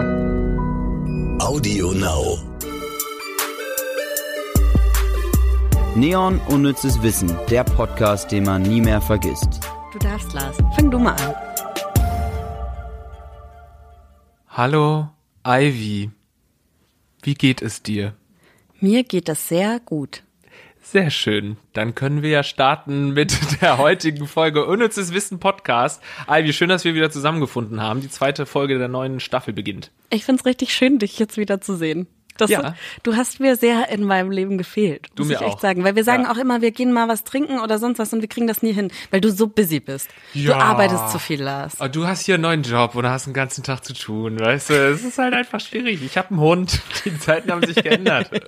Audio Now. Neon Unnützes Wissen, der Podcast, den man nie mehr vergisst. Du darfst, Lars. Fang du mal an. Hallo, Ivy. Wie geht es dir? Mir geht das sehr gut. Sehr schön. Dann können wir ja starten mit der heutigen Folge Unnützes Wissen Podcast. Ivy, schön, dass wir wieder zusammengefunden haben. Die zweite Folge der neuen Staffel beginnt. Ich find's richtig schön, dich jetzt wieder zu sehen. Das, Ja. Du hast mir sehr in meinem Leben gefehlt. Du muss ich echt auch. sagen. Weil wir sagen Ja. auch immer, wir gehen mal was trinken oder sonst was und wir kriegen das nie hin, weil du so busy bist. Ja. Du arbeitest zu viel, Lars. Aber du hast hier einen neuen Job und hast den ganzen Tag zu tun, weißt du? Es ist halt einfach schwierig. Ich habe einen Hund. Die Zeiten haben sich geändert.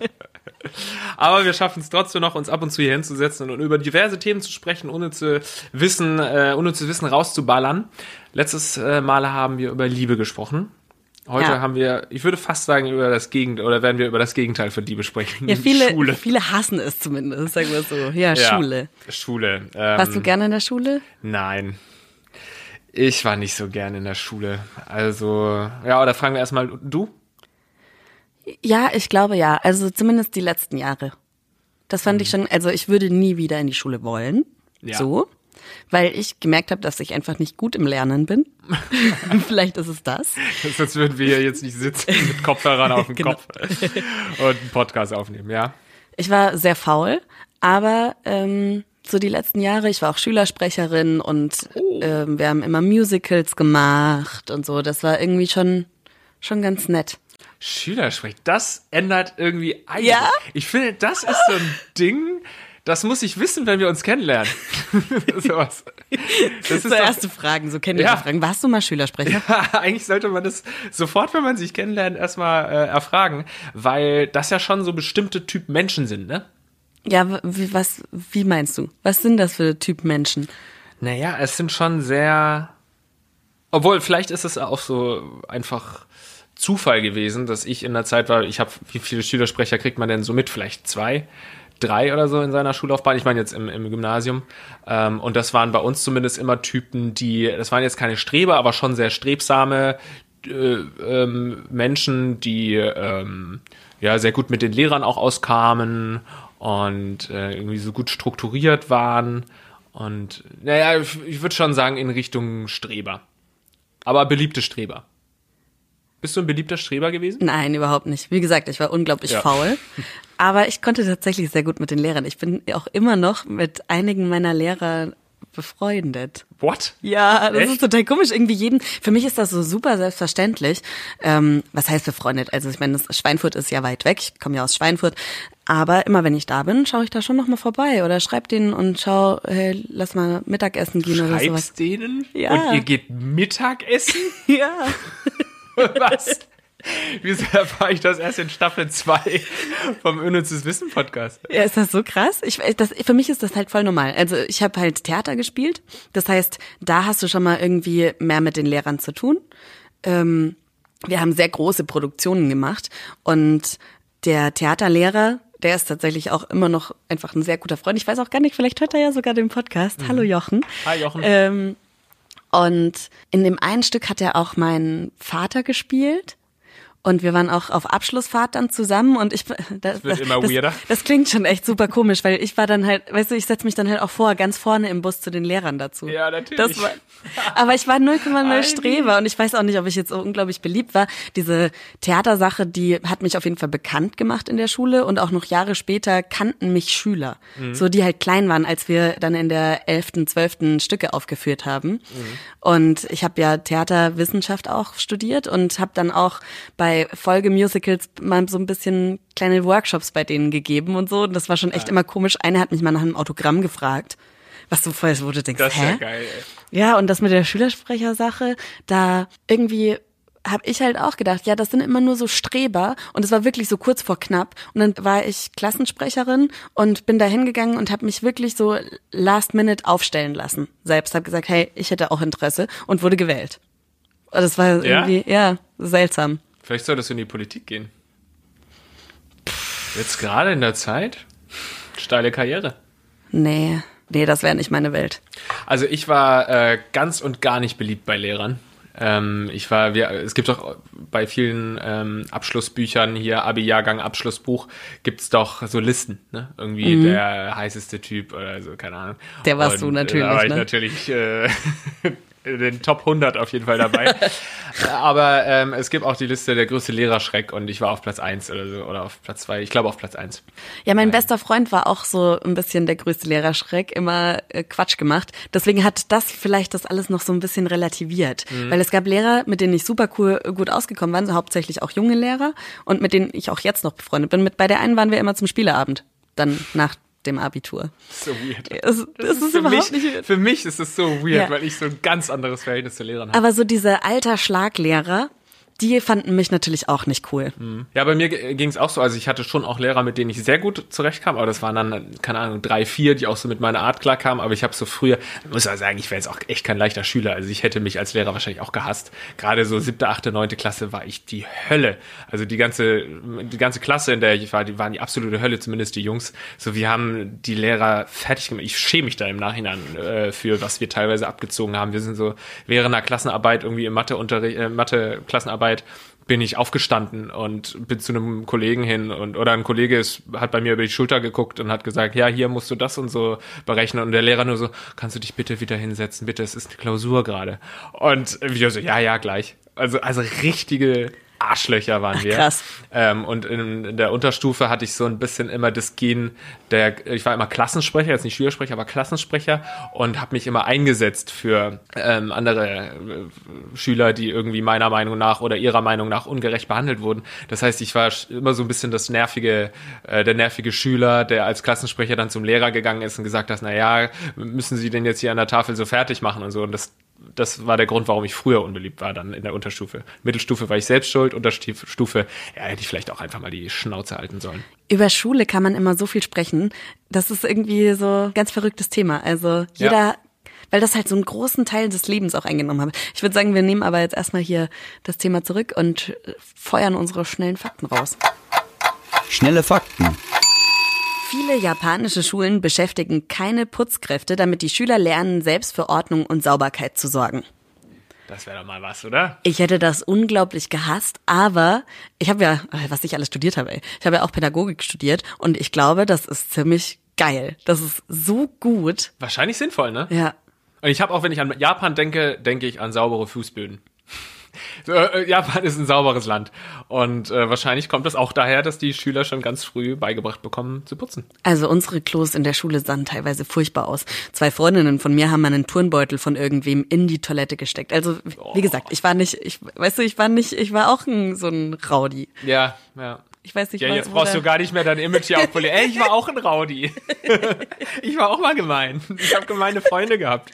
Aber wir schaffen es trotzdem noch, uns ab und zu hier hinzusetzen und über diverse Themen zu sprechen, ohne zu wissen, äh, ohne zu wissen rauszuballern. Letztes äh, Mal haben wir über Liebe gesprochen. Heute Ja. haben wir, ich würde fast sagen, über das Gegenteil, oder werden wir über das Gegenteil von Liebe sprechen. Ja, viele, Schule. viele hassen es zumindest, sagen wir so. Ja, Ja, Schule. Schule. Ähm, Warst du gerne in der Schule? Nein. Ich war nicht so gern in der Schule. Also, ja, oder fragen wir erstmal, du? Ja, ich glaube ja. Also zumindest die letzten Jahre. Das fand ich schon, also ich würde nie wieder in die Schule wollen. Ja. So. Weil ich gemerkt habe, dass ich einfach nicht gut im Lernen bin. Vielleicht ist es das. Sonst würden wir hier jetzt nicht sitzen mit Kopfhörern auf dem Genau. Kopf und einen Podcast aufnehmen, ja? Ich war sehr faul, aber ähm, so die letzten Jahre, ich war auch Schülersprecherin und ähm, wir haben immer Musicals gemacht und so. Das war irgendwie schon, schon ganz nett. Schülersprech, das ändert irgendwie einiges. Ja? Ich finde, das ist so ein Ding, das muss ich wissen, wenn wir uns kennenlernen. Sowas. Das ist So doch- erste Fragen, so kennen wir Ja. Fragen. Warst du mal Schülersprecher? Ja, eigentlich sollte man das sofort, wenn man sich kennenlernt, erstmal äh, erfragen, weil das ja schon so bestimmte Typ Menschen sind, ne? Ja, wie, was, wie meinst du? Was sind das für Typ Menschen? Naja, es sind schon sehr. Obwohl, vielleicht ist es auch so einfach Zufall gewesen, dass ich in der Zeit war, ich habe, wie viele Schülersprecher kriegt man denn so mit? Vielleicht zwei, drei oder so in seiner Schullaufbahn. Ich meine jetzt im, im Gymnasium. Ähm, und das waren bei uns zumindest immer Typen, die, das waren jetzt keine Streber, aber schon sehr strebsame äh, ähm, Menschen, die ähm, ja sehr gut mit den Lehrern auch auskamen und äh, irgendwie so gut strukturiert waren. Und naja, ich, ich würde schon sagen, in Richtung Streber. Aber beliebte Streber. Bist du ein beliebter Streber gewesen? Nein, überhaupt nicht. Wie gesagt, ich war unglaublich Ja. faul. Aber ich konnte tatsächlich sehr gut mit den Lehrern. Ich bin auch immer noch mit einigen meiner Lehrer befreundet. What? Ja, das Echt? ist total komisch. Irgendwie jeden, für mich ist das so super selbstverständlich. Ähm, was heißt befreundet? Also ich meine, das- Schweinfurt ist ja weit weg. Ich komme ja aus Schweinfurt. Aber immer wenn ich da bin, schaue ich da schon noch mal vorbei oder schreib denen und schau, hey, lass mal Mittagessen gehen oder sowas. Schreibst denen? Ja. Und ihr geht Mittagessen? Ja. Was? Wieso erfahre ich das erst in Staffel 2 vom Unnützes Wissen Podcast? Ja, ist das so krass? Ich, das, für mich ist das halt voll normal. Also ich habe halt Theater gespielt. Das heißt, da hast du schon mal irgendwie mehr mit den Lehrern zu tun. Ähm, wir haben sehr große Produktionen gemacht und der Theaterlehrer, der ist tatsächlich auch immer noch einfach ein sehr guter Freund. Ich weiß auch gar nicht, vielleicht hört er ja sogar den Podcast. Hallo Jochen. Hi, Jochen. Ähm, und in dem einen Stück hat er auch meinen Vater gespielt. Und wir waren auch auf Abschlussfahrt dann zusammen und ich das, wird immer das, weirder. Das klingt schon echt super komisch, weil ich war dann halt, weißt du, ich setze mich dann halt auch vor, ganz vorne im Bus zu den Lehrern dazu. Ja, natürlich. Das war, aber ich war 0,0 Ivy. Streber und ich weiß auch nicht, ob ich jetzt so unglaublich beliebt war. Diese Theatersache, die hat mich auf jeden Fall bekannt gemacht in der Schule und auch noch Jahre später kannten mich Schüler, Mhm. so die halt klein waren, als wir dann in der 11., 12. Stücke aufgeführt haben. Mhm. Und ich habe ja Theaterwissenschaft auch studiert und habe dann auch bei Folgemusicals mal so ein bisschen kleine Workshops bei denen gegeben und so. Und das war schon echt immer komisch. Eine hat mich mal nach einem Autogramm gefragt. Was du vorher, du denkst, Das ist hä? ja geil, ey. Ja, und das mit der Schülersprechersache, da irgendwie habe ich halt auch gedacht, ja, das sind immer nur so Streber und es war wirklich so kurz vor knapp und dann war ich Klassensprecherin und bin da hingegangen und habe mich wirklich so last minute aufstellen lassen. Selbst habe gesagt, hey, ich hätte auch Interesse und wurde gewählt. Und das war Ja? irgendwie ja, seltsam. Vielleicht solltest du in die Politik gehen. Jetzt gerade in der Zeit? Steile Karriere. Nee, nee, das wäre nicht meine Welt. Also ich war äh, ganz und gar nicht beliebt bei Lehrern. Ähm, ich war, wir, es gibt doch bei vielen ähm, Abschlussbüchern hier, Abi-Jahrgang, Abschlussbuch, gibt's doch so Listen, ne? Irgendwie Mhm. der heißeste Typ oder so, keine Ahnung. Der warst du Und, äh, natürlich, Da war ich ne? natürlich äh, den Top 100 auf jeden Fall dabei. Aber ähm, es gibt auch die Liste der größte Lehrerschreck und ich war auf Platz 1 oder so, oder auf Platz 2, ich glaube auf Platz 1. Ja, mein bester Freund war auch so ein bisschen der größte Lehrerschreck, immer äh, Quatsch gemacht. Deswegen hat das vielleicht das alles noch so ein bisschen relativiert. Weil es gab Lehrer, mit denen ich super cool gut ausgekommen waren, so hauptsächlich auch junge Lehrer und mit denen ich auch jetzt noch befreundet bin. Mit bei der einen waren wir immer zum Spieleabend, dann nach dem Abitur. So weird. Es, Das ist für, überhaupt mich, weird. für mich ist es so weird, Ja. weil ich so ein ganz anderes Verhältnis zu Lehrern habe. Aber so diese alter Schlaglehrer, die fanden mich natürlich auch nicht cool. Ja, bei mir ging es auch so. Also ich hatte schon auch Lehrer, mit denen ich sehr gut zurechtkam, aber das waren dann, keine Ahnung, drei, vier, die auch so mit meiner Art klarkamen. Aber ich habe so früher, muss ja sagen, ich wäre jetzt auch echt kein leichter Schüler. Also ich hätte mich als Lehrer wahrscheinlich auch gehasst. Gerade so siebte, achte, neunte Klasse war ich die Hölle. Also die ganze, die ganze Klasse, in der ich war, die waren die absolute Hölle, zumindest die Jungs. So, wir haben die Lehrer fertig gemacht. Ich schäme mich da im Nachhinein äh, für, was wir teilweise abgezogen haben. Wir sind so während einer Klassenarbeit irgendwie im Matheunterricht, äh, Mathe-Klassenarbeit bin ich aufgestanden und bin zu einem Kollegen hin und oder ein Kollege ist, hat bei mir über die Schulter geguckt und hat gesagt, ja, hier musst du das und so berechnen und der Lehrer nur so, kannst du dich bitte wieder hinsetzen, bitte, es ist eine Klausur gerade. Und wir so, ja, ja, gleich. Also also richtige Arschlöcher waren wir. krass. Ähm, und in, in der Unterstufe hatte ich so ein bisschen immer das Gen der, ich war immer Klassensprecher, jetzt nicht Schülersprecher, aber Klassensprecher und habe mich immer eingesetzt für ähm, andere äh, Schüler, die irgendwie meiner Meinung nach oder ihrer Meinung nach ungerecht behandelt wurden. Das heißt, ich war immer so ein bisschen das nervige, äh, der nervige Schüler, der als Klassensprecher dann zum Lehrer gegangen ist und gesagt hat, na ja, müssen Sie denn jetzt hier an der Tafel so fertig machen und so. Und das das war der Grund, warum ich früher unbeliebt war, dann in der Unterstufe. Mittelstufe war ich selbst schuld, Unterstufe, ja, hätte ich vielleicht auch einfach mal die Schnauze halten sollen. Über Schule kann man immer so viel sprechen. Das ist irgendwie so ein ganz verrücktes Thema. Also jeder, Ja. weil das halt so einen großen Teil des Lebens auch eingenommen hat. Ich würde sagen, wir nehmen aber jetzt erstmal hier das Thema zurück und feuern unsere schnellen Fakten raus. Schnelle Fakten. Viele japanische Schulen beschäftigen keine Putzkräfte, damit die Schüler lernen, selbst für Ordnung und Sauberkeit zu sorgen. Das wäre doch mal was, oder? Ich hätte das unglaublich gehasst, aber ich habe ja, was ich alles studiert habe, ey. ich habe ja auch Pädagogik studiert und ich glaube, das ist ziemlich geil. Das ist so gut. Wahrscheinlich sinnvoll, ne? Ja. Und ich habe auch, wenn ich an Japan denke, denke ich an saubere Fußböden. Äh, Japan ist ein sauberes Land. Und äh, wahrscheinlich kommt das auch daher, dass die Schüler schon ganz früh beigebracht bekommen zu putzen. Also unsere Klos in der Schule sahen teilweise furchtbar aus. Zwei Freundinnen von mir haben einen Turnbeutel von irgendwem in die Toilette gesteckt. Also wie gesagt, ich war nicht, ich weißt du, ich war nicht, ich war auch ein, so ein Rowdy. Ja, ja. Ich weiß nicht, Ja, jetzt brauchst du gar nicht mehr dein Image hier aufpolieren. Ey, ich war auch ein Rowdy. ich war auch mal gemein. Ich habe gemeine Freunde gehabt.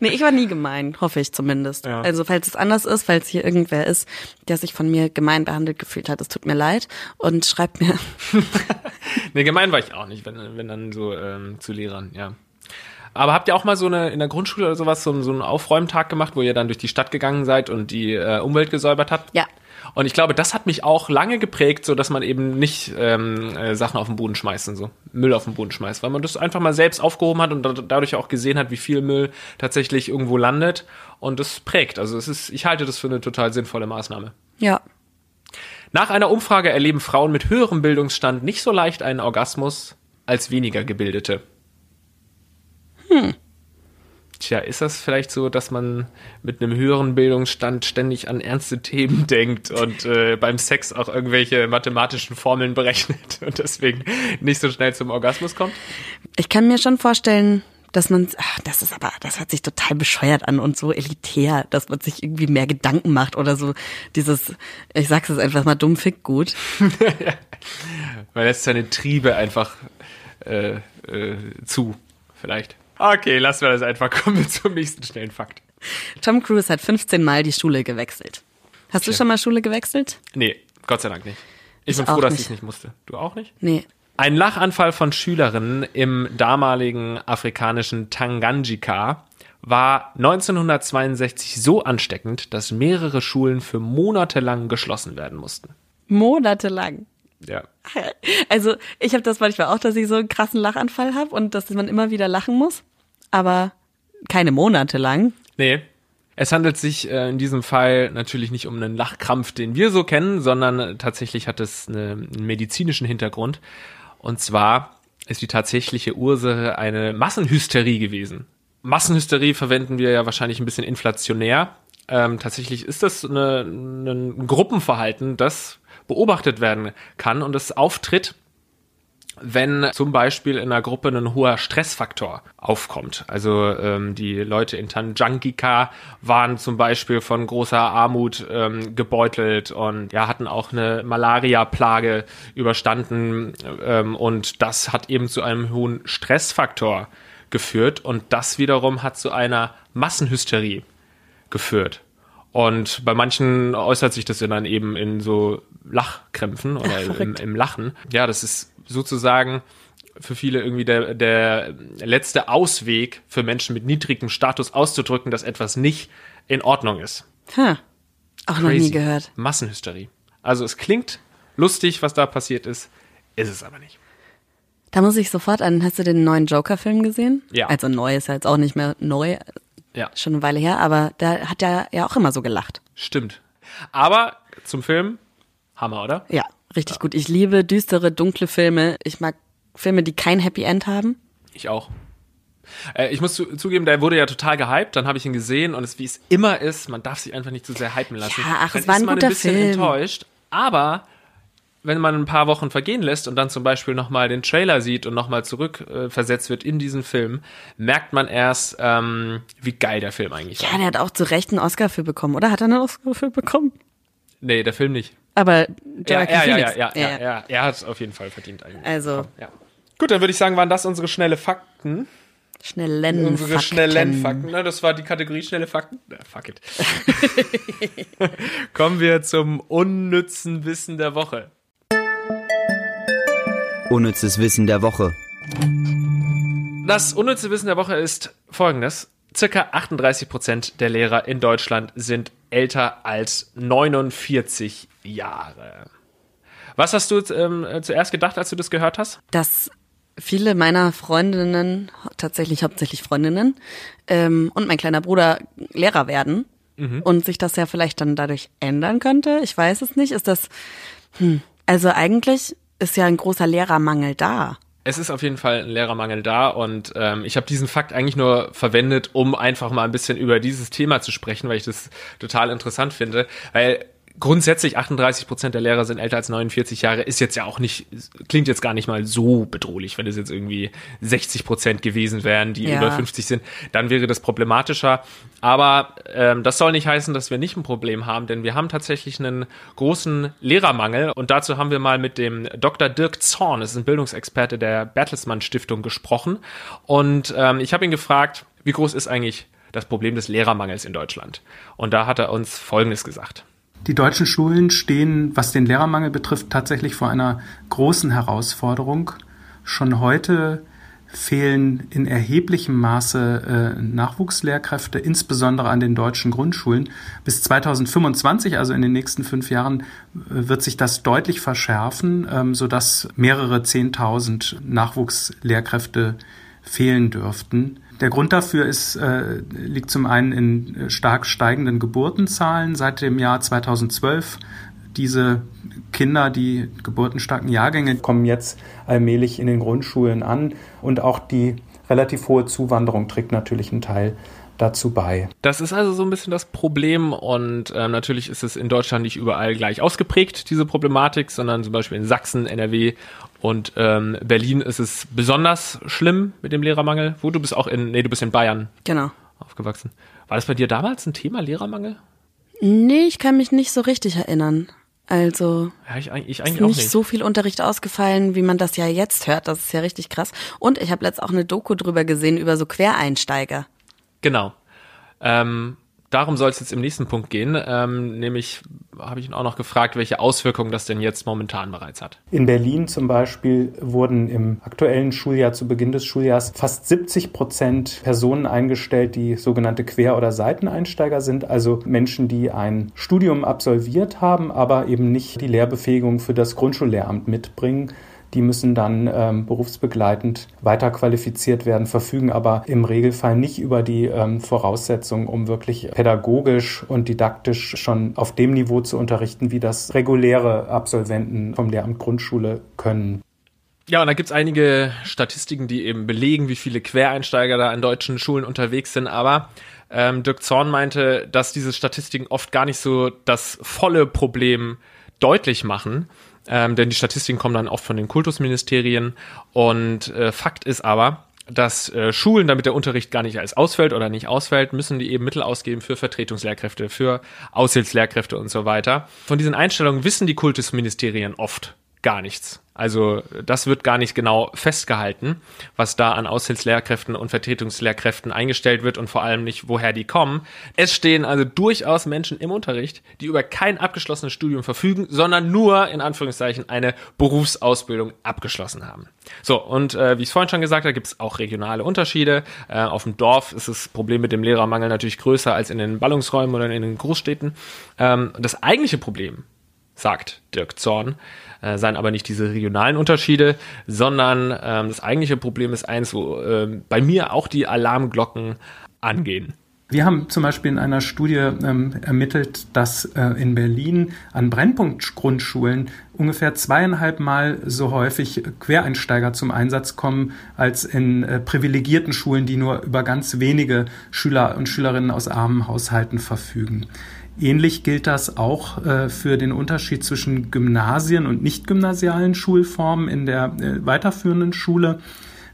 Nee, ich war nie gemein, hoffe ich zumindest. Ja. Also falls es anders ist, falls hier irgendwer ist, der sich von mir gemein behandelt gefühlt hat, es tut mir leid und schreibt mir. Nee, gemein war ich auch nicht, wenn, wenn dann so ähm, zu Lehrern, ja. Aber habt ihr auch mal so eine in der Grundschule oder sowas so, so einen Aufräumtag gemacht, wo ihr dann durch die Stadt gegangen seid und die äh, Umwelt gesäubert habt? Ja. Und ich glaube, das hat mich auch lange geprägt, so dass man eben nicht ähm, äh, Sachen auf den Boden schmeißt und so, Müll auf den Boden schmeißt, weil man das einfach mal selbst aufgehoben hat und da, dadurch auch gesehen hat, wie viel Müll tatsächlich irgendwo landet und das prägt. Also es ist, ich halte das für eine total sinnvolle Maßnahme. Ja. Nach einer Umfrage erleben Frauen mit höherem Bildungsstand nicht so leicht einen Orgasmus als weniger gebildete. Tja, ist das vielleicht so, dass man mit einem höheren Bildungsstand ständig an ernste Themen denkt und äh, beim Sex auch irgendwelche mathematischen Formeln berechnet und deswegen nicht so schnell zum Orgasmus kommt? Ich kann mir schon vorstellen, dass man, ach, das ist aber, das hört sich total bescheuert an und so elitär, dass man sich irgendwie mehr Gedanken macht oder so dieses, ich sag's jetzt einfach mal dumm, fick gut. Man lässt seine Triebe einfach äh, äh, zu, vielleicht. Okay, lassen wir das einfach. Kommen wir zum nächsten schnellen Fakt. Tom Cruise hat 15 Mal die Schule gewechselt. Hast du schon mal Schule gewechselt? Nee, Gott sei Dank nicht. Ich, Ich bin froh, dass ich es nicht musste. Du auch nicht? Nee. Ein Lachanfall von Schülerinnen im damaligen afrikanischen Tanganyika war 1962 so ansteckend, dass mehrere Schulen für Monate lang geschlossen werden mussten. Monatelang. Ja. Also ich habe das manchmal auch, dass ich so einen krassen Lachanfall habe und dass man immer wieder lachen muss, aber keine Monate lang. Nee. Es handelt sich äh, in diesem Fall natürlich nicht um einen Lachkrampf, den wir so kennen, sondern tatsächlich hat es eine, einen medizinischen Hintergrund. Und zwar ist die tatsächliche Ursache eine Massenhysterie gewesen. Massenhysterie verwenden wir ja wahrscheinlich ein bisschen inflationär. Ähm, tatsächlich ist das eine, ein Gruppenverhalten, das beobachtet werden kann und es auftritt, wenn zum Beispiel in einer Gruppe ein hoher Stressfaktor aufkommt. Also ähm, die Leute in Tanjangika waren zum Beispiel von großer Armut ähm, gebeutelt und ja hatten auch eine Malaria-Plage überstanden ähm, und das hat eben zu einem hohen Stressfaktor geführt und das wiederum hat zu einer Massenhysterie geführt. Und bei manchen äußert sich das dann eben in so Lachkrämpfen oder Ach, im, im Lachen. Ja, das ist sozusagen für viele irgendwie der, der letzte Ausweg für Menschen mit niedrigem Status auszudrücken, dass etwas nicht in Ordnung ist. Ha, auch Crazy. noch nie gehört. Massenhysterie. Also es klingt lustig, was da passiert ist, ist es aber nicht. Da muss ich sofort an, hast du den neuen Joker-Film gesehen? Ja. Also neu ist jetzt auch nicht mehr neu, ja. schon eine Weile her, aber da hat er ja auch immer so gelacht. Stimmt. Aber zum Film, Hammer, oder? Ja, richtig ja. gut. Ich liebe düstere, dunkle Filme. Ich mag Filme, die kein Happy End haben. Ich auch. Äh, ich muss zu, zugeben, der wurde ja total gehypt, dann habe ich ihn gesehen und es, wie es immer ist, man darf sich einfach nicht zu sehr hypen lassen. Ja, ach, dann es war ein ist man guter ein bisschen Film. enttäuscht, aber wenn man ein paar Wochen vergehen lässt und dann zum Beispiel nochmal den Trailer sieht und nochmal zurückversetzt äh, wird in diesen Film, merkt man erst, ähm, wie geil der Film eigentlich ja, war. Ja, der hat auch zu Recht einen Oscar für bekommen, oder? Hat er einen Oscar für bekommen? Nee, der Film nicht. Aber ja, ja, ja, ja, ja, ja, ja, er hat es auf jeden Fall verdient eigentlich. Also. Ja. Gut, dann würde ich sagen, waren das unsere schnelle Fakten. Schnellen Unsere Fakten. schnellen Fakten. Ne, das war die Kategorie schnelle Fakten. Na, fuck it. Kommen wir zum unnützen Wissen der Woche. Unnützes Wissen der Woche. Das unnütze Wissen der Woche ist folgendes. Circa 38 Prozent der Lehrer in Deutschland sind älter als 49 Jahre. Was hast du ähm, zuerst gedacht, als du das gehört hast? Dass viele meiner Freundinnen, tatsächlich hauptsächlich Freundinnen, ähm, und mein kleiner Bruder Lehrer werden mhm. und sich das ja vielleicht dann dadurch ändern könnte. Ich weiß es nicht. Ist das, hm, also eigentlich ist ja ein großer Lehrermangel da. Es ist auf jeden Fall ein Lehrermangel da und ähm, ich habe diesen Fakt eigentlich nur verwendet, um einfach mal ein bisschen über dieses Thema zu sprechen, weil ich das total interessant finde. Weil grundsätzlich 38 Prozent der Lehrer sind älter als 49 Jahre, ist jetzt ja auch nicht, klingt jetzt gar nicht mal so bedrohlich, wenn es jetzt irgendwie 60 Prozent gewesen wären, die Ja. über 50 sind, dann wäre das problematischer. Aber ähm, das soll nicht heißen, dass wir nicht ein Problem haben, denn wir haben tatsächlich einen großen Lehrermangel und dazu haben wir mal mit dem Dr. Dirk Zorn, das ist ein Bildungsexperte der Bertelsmann Stiftung, gesprochen und ähm, ich habe ihn gefragt, wie groß ist eigentlich das Problem des Lehrermangels in Deutschland? Und da hat er uns Folgendes gesagt. Die deutschen Schulen stehen, was den Lehrermangel betrifft, tatsächlich vor einer großen Herausforderung. Schon heute fehlen in erheblichem Maße äh, Nachwuchslehrkräfte, insbesondere an den deutschen Grundschulen. Bis 2025, also in den nächsten fünf Jahren, äh, wird sich das deutlich verschärfen, ähm, sodass mehrere Zehntausend Nachwuchslehrkräfte fehlen dürften. Der Grund dafür ist, äh, liegt zum einen in äh, stark steigenden Geburtenzahlen seit dem Jahr 2012. Diese Kinder, die geburtenstarken Jahrgänge, kommen jetzt allmählich in den Grundschulen an und auch die relativ hohe Zuwanderung trägt natürlich einen Teil dazu bei. Das ist also so ein bisschen das Problem und ähm, natürlich ist es in Deutschland nicht überall gleich ausgeprägt, diese Problematik, sondern zum Beispiel in Sachsen, NRW und ähm, Berlin ist es besonders schlimm mit dem Lehrermangel. Wo du bist auch in, nee, du bist in Bayern Genau. aufgewachsen. War das bei dir damals ein Thema, Lehrermangel? Nee, ich kann mich nicht so richtig erinnern. Also Ja, ich, eigentlich- ich ist nicht nicht. so viel Unterricht ausgefallen, wie man das ja jetzt hört. Das ist ja richtig krass. Und ich habe letzt auch eine Doku drüber gesehen über so Quereinsteiger. Genau. Ähm, darum soll es jetzt im nächsten Punkt gehen. Ähm, nämlich habe ich ihn auch noch gefragt, welche Auswirkungen das denn jetzt momentan bereits hat. In Berlin zum Beispiel wurden im aktuellen Schuljahr zu Beginn des Schuljahrs fast 70 Prozent Personen eingestellt, die sogenannte Quer- oder Seiteneinsteiger sind, also Menschen, die ein Studium absolviert haben, aber eben nicht die Lehrbefähigung für das Grundschullehramt mitbringen. Die müssen dann ähm, berufsbegleitend weiter qualifiziert werden, verfügen aber im Regelfall nicht über die ähm, Voraussetzungen, um wirklich pädagogisch und didaktisch schon auf dem Niveau zu unterrichten, wie das reguläre Absolventen vom Lehramt Grundschule können. Ja, und da gibt's einige Statistiken, die eben belegen, wie viele Quereinsteiger da an deutschen Schulen unterwegs sind. Aber ähm, Dirk Zorn meinte, dass diese Statistiken oft gar nicht so das volle Problem deutlich machen. Ähm, denn die Statistiken kommen dann oft von den Kultusministerien. Und äh, Fakt ist aber, dass äh, Schulen, damit der Unterricht gar nicht als ausfällt oder nicht ausfällt, müssen die eben Mittel ausgeben für Vertretungslehrkräfte, für Aushilfslehrkräfte und so weiter. Von diesen Einstellungen wissen die Kultusministerien oft gar nichts. Also das wird gar nicht genau festgehalten, was da an Aushilfslehrkräften und Vertretungslehrkräften eingestellt wird und vor allem nicht, woher die kommen. Es stehen also durchaus Menschen im Unterricht, die über kein abgeschlossenes Studium verfügen, sondern nur in Anführungszeichen eine Berufsausbildung abgeschlossen haben. So, und äh, wie ich es vorhin schon gesagt habe, gibt es auch regionale Unterschiede. Äh, auf dem Dorf ist das Problem mit dem Lehrermangel natürlich größer als in den Ballungsräumen oder in den Großstädten. Ähm, das eigentliche Problem, sagt Dirk Zorn, äh, seien aber nicht diese regionalen Unterschiede, sondern ähm, das eigentliche Problem ist eins, wo äh, bei mir auch die Alarmglocken angehen. Wir haben zum Beispiel in einer Studie ähm, ermittelt, dass äh, in Berlin an Brennpunktgrundschulen ungefähr zweieinhalb Mal so häufig Quereinsteiger zum Einsatz kommen als in äh, privilegierten Schulen, die nur über ganz wenige Schüler und Schülerinnen aus armen Haushalten verfügen. Ähnlich gilt das auch äh, für den Unterschied zwischen Gymnasien und nicht gymnasialen Schulformen in der äh, weiterführenden Schule.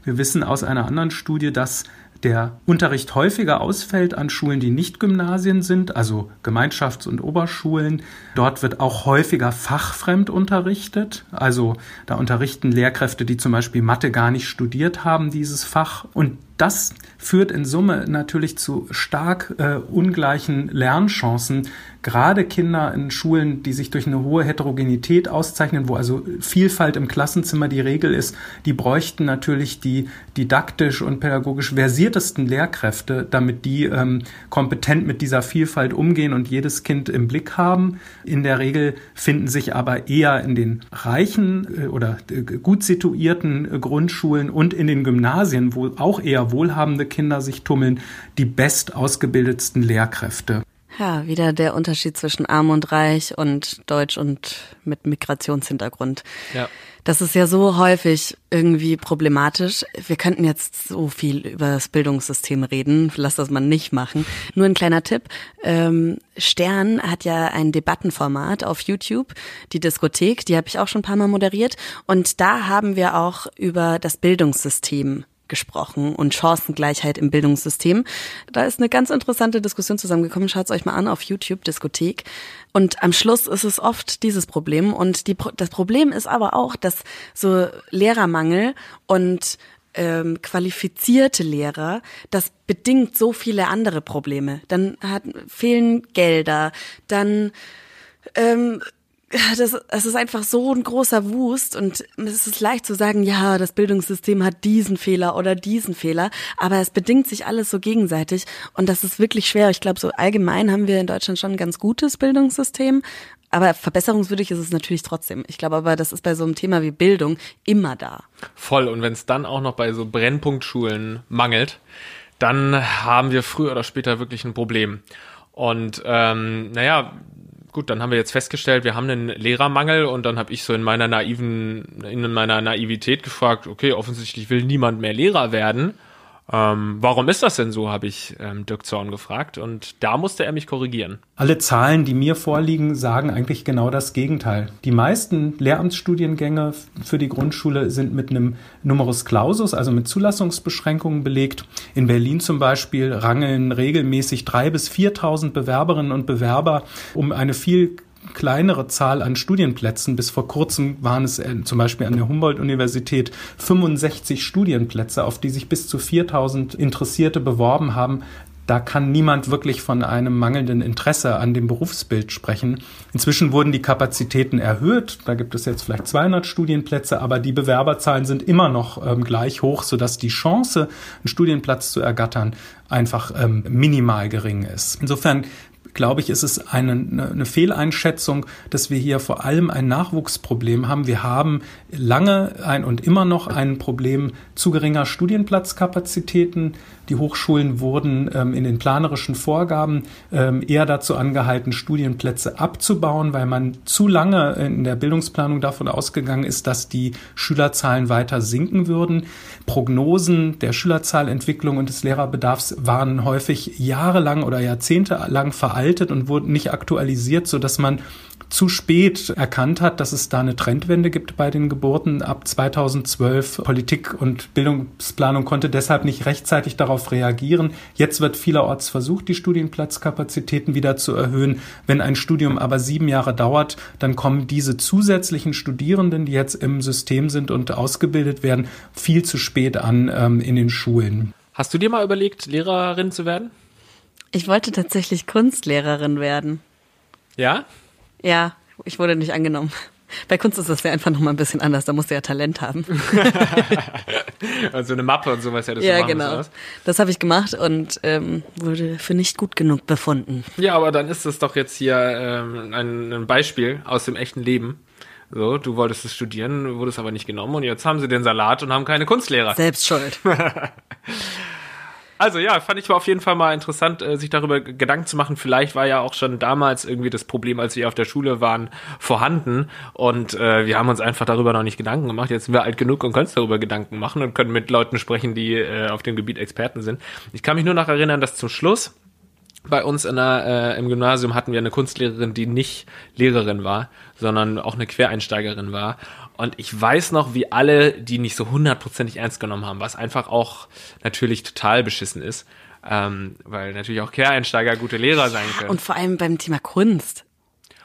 Wir wissen aus einer anderen Studie, dass der Unterricht häufiger ausfällt an Schulen, die nicht Gymnasien sind, also Gemeinschafts- und Oberschulen. Dort wird auch häufiger fachfremd unterrichtet. Also da unterrichten Lehrkräfte, die zum Beispiel Mathe gar nicht studiert haben, dieses Fach. Und das führt in Summe natürlich zu stark äh, ungleichen Lernchancen. Gerade Kinder in Schulen, die sich durch eine hohe Heterogenität auszeichnen, wo also Vielfalt im Klassenzimmer die Regel ist, die bräuchten natürlich die didaktisch und pädagogisch versiertesten Lehrkräfte, damit die ähm, kompetent mit dieser Vielfalt umgehen und jedes Kind im Blick haben. In der Regel finden sich aber eher in den reichen äh, oder äh, gut situierten äh, Grundschulen und in den Gymnasien, wo auch eher wohlhabende Kinder sich tummeln, die best ausgebildetsten Lehrkräfte. Ja, wieder der Unterschied zwischen arm und reich und deutsch und mit Migrationshintergrund. Ja. Das ist ja so häufig irgendwie problematisch. Wir könnten jetzt so viel über das Bildungssystem reden. Lass das mal nicht machen. Nur ein kleiner Tipp. Ähm, Stern hat ja ein Debattenformat auf YouTube, die Diskothek, die habe ich auch schon ein paar Mal moderiert. Und da haben wir auch über das Bildungssystem gesprochen und Chancengleichheit im Bildungssystem. Da ist eine ganz interessante Diskussion zusammengekommen. Schaut es euch mal an auf YouTube, Diskothek. Und am Schluss ist es oft dieses Problem. Und die, das Problem ist aber auch, dass so Lehrermangel und ähm, qualifizierte Lehrer, das bedingt so viele andere Probleme. Dann hat, fehlen Gelder, dann ähm, das, es ist einfach so ein großer Wust und es ist leicht zu sagen, ja, das Bildungssystem hat diesen Fehler oder diesen Fehler, aber es bedingt sich alles so gegenseitig und das ist wirklich schwer. Ich glaube, so allgemein haben wir in Deutschland schon ein ganz gutes Bildungssystem, aber verbesserungswürdig ist es natürlich trotzdem. Ich glaube aber, das ist bei so einem Thema wie Bildung immer da. Voll. Und wenn es dann auch noch bei so Brennpunktschulen mangelt, dann haben wir früher oder später wirklich ein Problem. Und ähm, naja, gut, dann haben wir jetzt festgestellt, wir haben einen Lehrermangel und dann habe ich so in meiner naiven, in meiner Naivität gefragt, okay, offensichtlich will niemand mehr Lehrer werden. Ähm, warum ist das denn so, habe ich ähm, Dirk Zorn gefragt und da musste er mich korrigieren. Alle Zahlen, die mir vorliegen, sagen eigentlich genau das Gegenteil. Die meisten Lehramtsstudiengänge für die Grundschule sind mit einem Numerus Clausus, also mit Zulassungsbeschränkungen belegt. In Berlin zum Beispiel rangeln regelmäßig drei bis 4.000 Bewerberinnen und Bewerber um eine viel kleinere Zahl an Studienplätzen. Bis vor kurzem waren es äh, zum Beispiel an der Humboldt-Universität 65 Studienplätze, auf die sich bis zu 4000 Interessierte beworben haben. Da kann niemand wirklich von einem mangelnden Interesse an dem Berufsbild sprechen. Inzwischen wurden die Kapazitäten erhöht. Da gibt es jetzt vielleicht 200 Studienplätze, aber die Bewerberzahlen sind immer noch ähm, gleich hoch, sodass die Chance, einen Studienplatz zu ergattern, einfach ähm, minimal gering ist. Insofern glaube ich, ist es eine, eine Fehleinschätzung, dass wir hier vor allem ein Nachwuchsproblem haben. Wir haben lange ein und immer noch ein Problem zu geringer Studienplatzkapazitäten. Die Hochschulen wurden ähm, in den planerischen Vorgaben ähm, eher dazu angehalten, Studienplätze abzubauen, weil man zu lange in der Bildungsplanung davon ausgegangen ist, dass die Schülerzahlen weiter sinken würden. Prognosen der Schülerzahlentwicklung und des Lehrerbedarfs waren häufig jahrelang oder jahrzehntelang veraltet und wurden nicht aktualisiert, so dass man zu spät erkannt hat, dass es da eine Trendwende gibt bei den Geburten ab 2012. Politik und Bildungsplanung konnte deshalb nicht rechtzeitig darauf reagieren. Jetzt wird vielerorts versucht, die Studienplatzkapazitäten wieder zu erhöhen. Wenn ein Studium aber sieben Jahre dauert, dann kommen diese zusätzlichen Studierenden, die jetzt im System sind und ausgebildet werden, viel zu spät an ähm, in den Schulen. Hast du dir mal überlegt, Lehrerin zu werden? Ich wollte tatsächlich Kunstlehrerin werden. Ja? Ja, ich wurde nicht angenommen. Bei Kunst ist das ja einfach nochmal ein bisschen anders. Da musst du ja Talent haben. also eine Mappe und sowas ja das ja, machen, genau. Das habe ich gemacht und ähm, wurde für nicht gut genug befunden. Ja, aber dann ist das doch jetzt hier ähm, ein, ein Beispiel aus dem echten Leben. So, du wolltest es studieren, wurdest aber nicht genommen und jetzt haben sie den Salat und haben keine Kunstlehrer. Selbst schuld. Also ja, fand ich auf jeden Fall mal interessant, äh, sich darüber Gedanken zu machen. Vielleicht war ja auch schon damals irgendwie das Problem, als wir auf der Schule waren, vorhanden und äh, wir haben uns einfach darüber noch nicht Gedanken gemacht. Jetzt sind wir alt genug und können uns darüber Gedanken machen und können mit Leuten sprechen, die äh, auf dem Gebiet Experten sind. Ich kann mich nur noch erinnern, dass zum Schluss bei uns in der, äh, im Gymnasium hatten wir eine Kunstlehrerin, die nicht Lehrerin war, sondern auch eine Quereinsteigerin war. Und ich weiß noch, wie alle die nicht so hundertprozentig ernst genommen haben, was einfach auch natürlich total beschissen ist. Ähm, weil natürlich auch Quereinsteiger gute Lehrer sein können. Und vor allem beim Thema Kunst.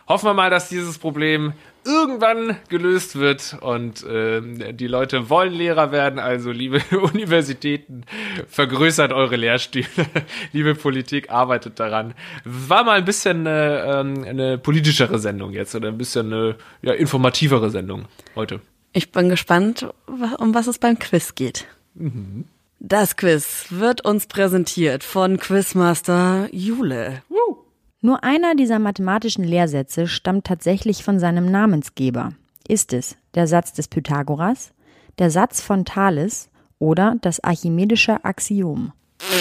Hoffen wir mal, dass dieses Problem irgendwann gelöst wird und äh, die Leute wollen Lehrer werden. Also liebe Universitäten, vergrößert eure Lehrstühle. liebe Politik, arbeitet daran. War mal ein bisschen äh, eine politischere Sendung jetzt oder ein bisschen eine ja, informativere Sendung heute. Ich bin gespannt, um was es beim Quiz geht. Mhm. Das Quiz wird uns präsentiert von Quizmaster Jule. Woo. Nur einer dieser mathematischen Lehrsätze stammt tatsächlich von seinem Namensgeber. Ist es der Satz des Pythagoras, der Satz von Thales oder das archimedische Axiom?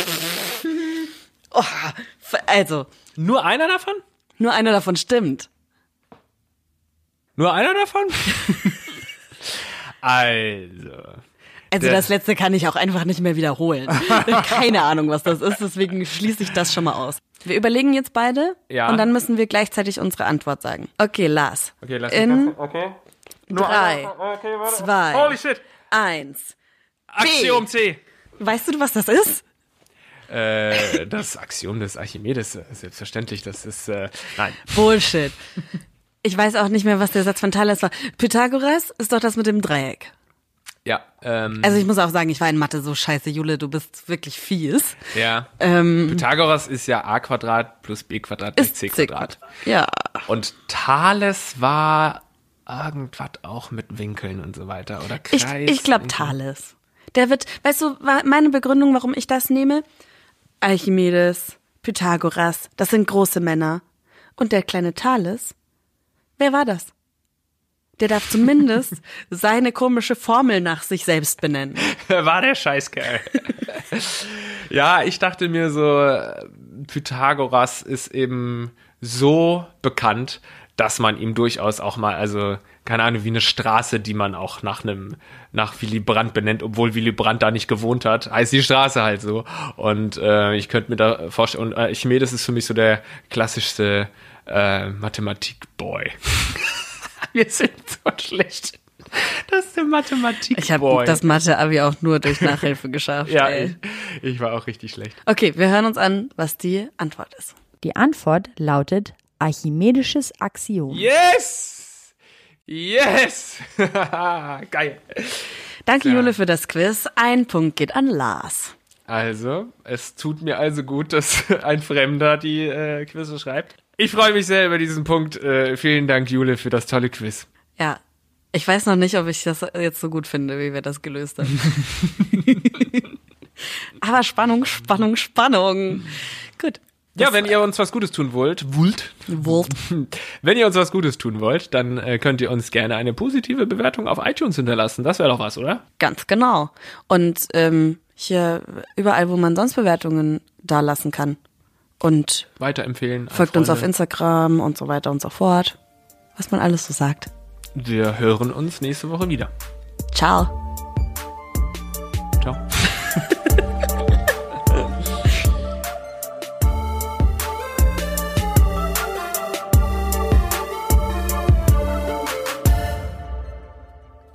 Oh, also. Nur einer davon? Nur einer davon stimmt. Nur einer davon? also. Also das letzte kann ich auch einfach nicht mehr wiederholen. Keine Ahnung, was das ist, deswegen schließe ich das schon mal aus. Wir überlegen jetzt beide ja. und dann müssen wir gleichzeitig unsere Antwort sagen. Okay, Lars. Okay, lass In okay. drei, okay, zwei, Holy shit. eins. Axiom C. Weißt du, was das ist? Äh, das Axiom des Archimedes, selbstverständlich, das ist, äh, nein. Bullshit. Ich weiß auch nicht mehr, was der Satz von Thales war. Pythagoras ist doch das mit dem Dreieck. Ja. Ähm, also ich muss auch sagen, ich war in Mathe so scheiße, Jule, du bist wirklich fies. Ja. Ähm, Pythagoras ist ja a Quadrat plus b Quadrat plus c Quadrat. Ja. Und Thales war irgendwas auch mit Winkeln und so weiter oder Kreis. Ich, ich glaube Thales. Der wird, weißt du, meine Begründung, warum ich das nehme? Archimedes, Pythagoras, das sind große Männer. Und der kleine Thales, wer war das? Der darf zumindest seine komische Formel nach sich selbst benennen. War der Scheißkerl? ja, ich dachte mir so, Pythagoras ist eben so bekannt, dass man ihm durchaus auch mal, also keine Ahnung, wie eine Straße, die man auch nach einem, nach Willy Brandt benennt, obwohl Willy Brandt da nicht gewohnt hat, heißt die Straße halt so. Und äh, ich könnte mir da vorstellen, und äh, Archimedes ist für mich so der klassischste äh, Mathematik-Boy. Wir sind so schlecht. Das ist der Mathematik. Ich habe das Mathe-Abi auch nur durch Nachhilfe geschafft. ja, ich, ich war auch richtig schlecht. Okay, wir hören uns an, was die Antwort ist. Die Antwort lautet archimedisches Axiom. Yes! Yes! Geil. Danke, ja. Jule, für das Quiz. Ein Punkt geht an Lars. Also, es tut mir also gut, dass ein Fremder die äh, Quizze schreibt. Ich freue mich sehr über diesen Punkt. Äh, vielen Dank, Jule, für das tolle Quiz. Ja, ich weiß noch nicht, ob ich das jetzt so gut finde, wie wir das gelöst haben. Aber Spannung, Spannung, Spannung. Gut. Ja, wenn ihr uns was Gutes tun wollt, wollt, Wollt. wenn ihr uns was Gutes tun wollt, dann äh, könnt ihr uns gerne eine positive Bewertung auf iTunes hinterlassen. Das wäre doch was, oder? Ganz genau. Und ähm, hier überall, wo man sonst Bewertungen da lassen kann. Und Weiterempfehlen. folgt uns auf. Instagram und so weiter und so fort. Was man alles so sagt. Wir hören uns nächste Woche wieder. Ciao. Ciao.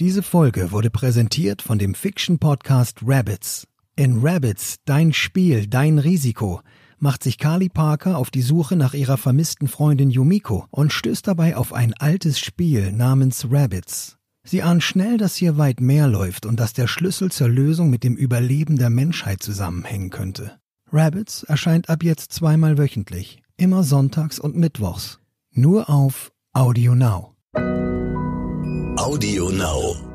Diese Folge wurde präsentiert von dem Fiction-Podcast Rabbits. In Rabbits, dein Spiel, dein Risiko, macht sich Carly Parker auf die Suche nach ihrer vermissten Freundin Yumiko und stößt dabei auf ein altes Spiel namens Rabbits. Sie ahnt schnell, dass hier weit mehr läuft und dass der Schlüssel zur Lösung mit dem Überleben der Menschheit zusammenhängen könnte. Rabbits erscheint ab jetzt zweimal wöchentlich, immer sonntags und mittwochs. Nur auf Audio Now. Audio Now.